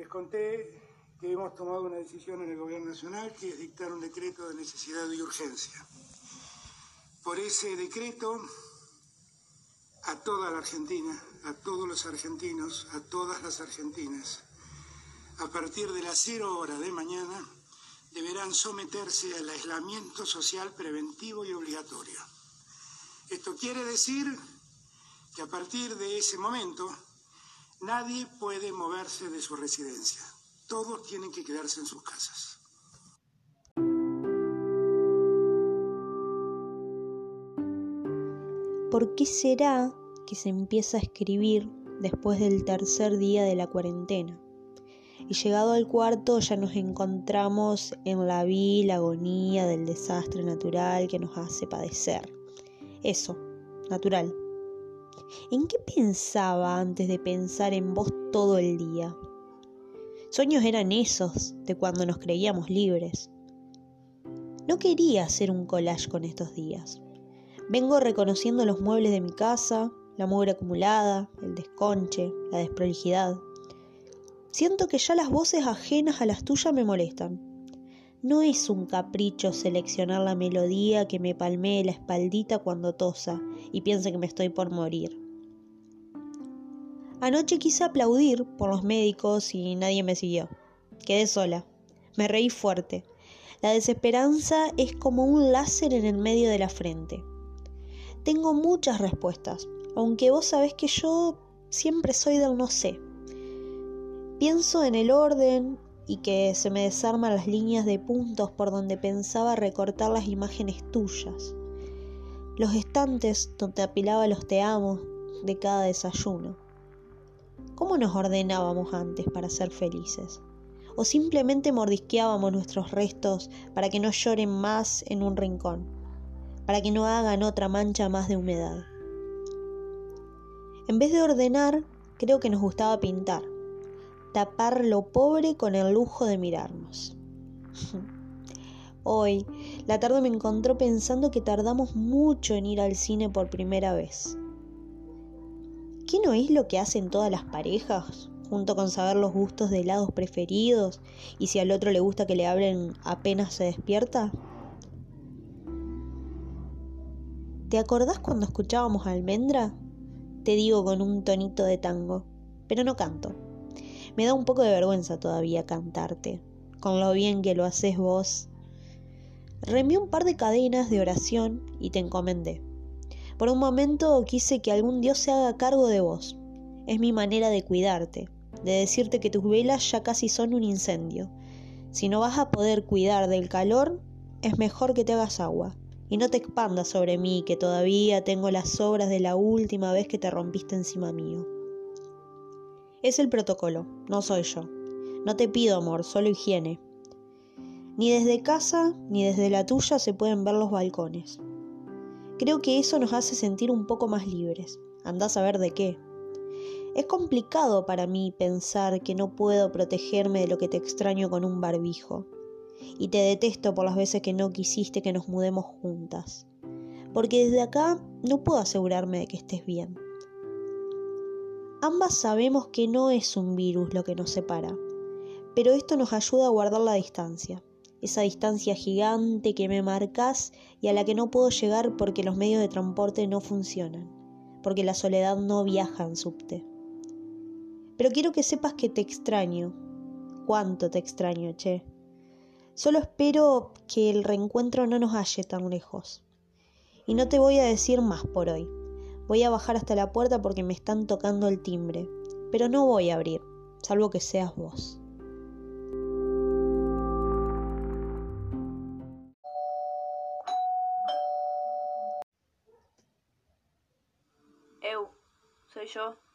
Les conté que hemos tomado una decisión en el Gobierno Nacional que es dictar un decreto de necesidad y urgencia. Por ese decreto, a toda la Argentina, a todos los argentinos, a todas las argentinas, a partir de las cero hora de mañana, deberán someterse al aislamiento social preventivo y obligatorio. Esto quiere decir que a partir de ese momento nadie puede moverse de su residencia. Todos tienen que quedarse en sus casas. ¿Por qué será que se empieza a escribir después del tercer día de la cuarentena? Y llegado al cuarto ya nos encontramos en la vil agonía del desastre natural que nos hace padecer. Eso, natural. ¿En qué pensaba antes de pensar en vos todo el día? Sueños eran esos de cuando nos creíamos libres. No quería hacer un collage con estos días. Vengo reconociendo los muebles de mi casa, la mugre acumulada, el desconche, la desprolijidad. Siento que ya las voces ajenas a las tuyas me molestan. No es un capricho seleccionar la melodía que me palmee la espaldita cuando tosa y piense que me estoy por morir. Anoche quise aplaudir por los médicos y nadie me siguió. Quedé sola. Me reí fuerte. La desesperanza es como un láser en el medio de la frente. Tengo muchas respuestas, aunque vos sabés que yo siempre soy del no sé. Pienso en el orden y que se me desarman las líneas de puntos por donde pensaba recortar las imágenes tuyas. Los estantes donde apilaba los te amo de cada desayuno. ¿Cómo nos ordenábamos antes para ser felices? ¿O simplemente mordisqueábamos nuestros restos para que no lloren más en un rincón? Para que no hagan otra mancha más de humedad. En vez de ordenar, creo que nos gustaba pintar. Tapar lo pobre con el lujo de mirarnos. Hoy, la tarde me encontró pensando que tardamos mucho en ir al cine por primera vez. ¿Qué no es lo que hacen todas las parejas? Junto con saber los gustos de helados preferidos y si al otro le gusta que le hablen apenas se despierta. ¿Te acordás cuando escuchábamos Almendra? Te digo con un tonito de tango, pero no canto. Me da un poco de vergüenza todavía cantarte, con lo bien que lo haces vos. Remié un par de cadenas de oración y te encomendé. Por un momento quise que algún Dios se haga cargo de vos. Es mi manera de cuidarte, de decirte que tus velas ya casi son un incendio. Si no vas a poder cuidar del calor, es mejor que te hagas agua y no te expandas sobre mí, que todavía tengo las sobras de la última vez que te rompiste encima mío. Es el protocolo, no soy yo. No te pido amor, solo higiene. Ni desde casa ni desde la tuya se pueden ver los balcones. Creo que eso nos hace sentir un poco más libres. Andás a ver de qué. Es complicado para mí pensar que no puedo protegerme de lo que te extraño con un barbijo. Y te detesto por las veces que no quisiste que nos mudemos juntas. Porque desde acá no puedo asegurarme de que estés bien. Ambas sabemos que no es un virus lo que nos separa, pero esto nos ayuda a guardar la distancia esa distancia gigante que me marcas y a la que no puedo llegar porque los medios de transporte no funcionan, porque la soledad no viaja en subte. Pero quiero que sepas que te extraño, cuánto te extraño, che. Solo espero que el reencuentro no nos halle tan lejos. Y no te voy a decir más por hoy. Voy a bajar hasta la puerta porque me están tocando el timbre, pero no voy a abrir, salvo que seas vos. soy yo.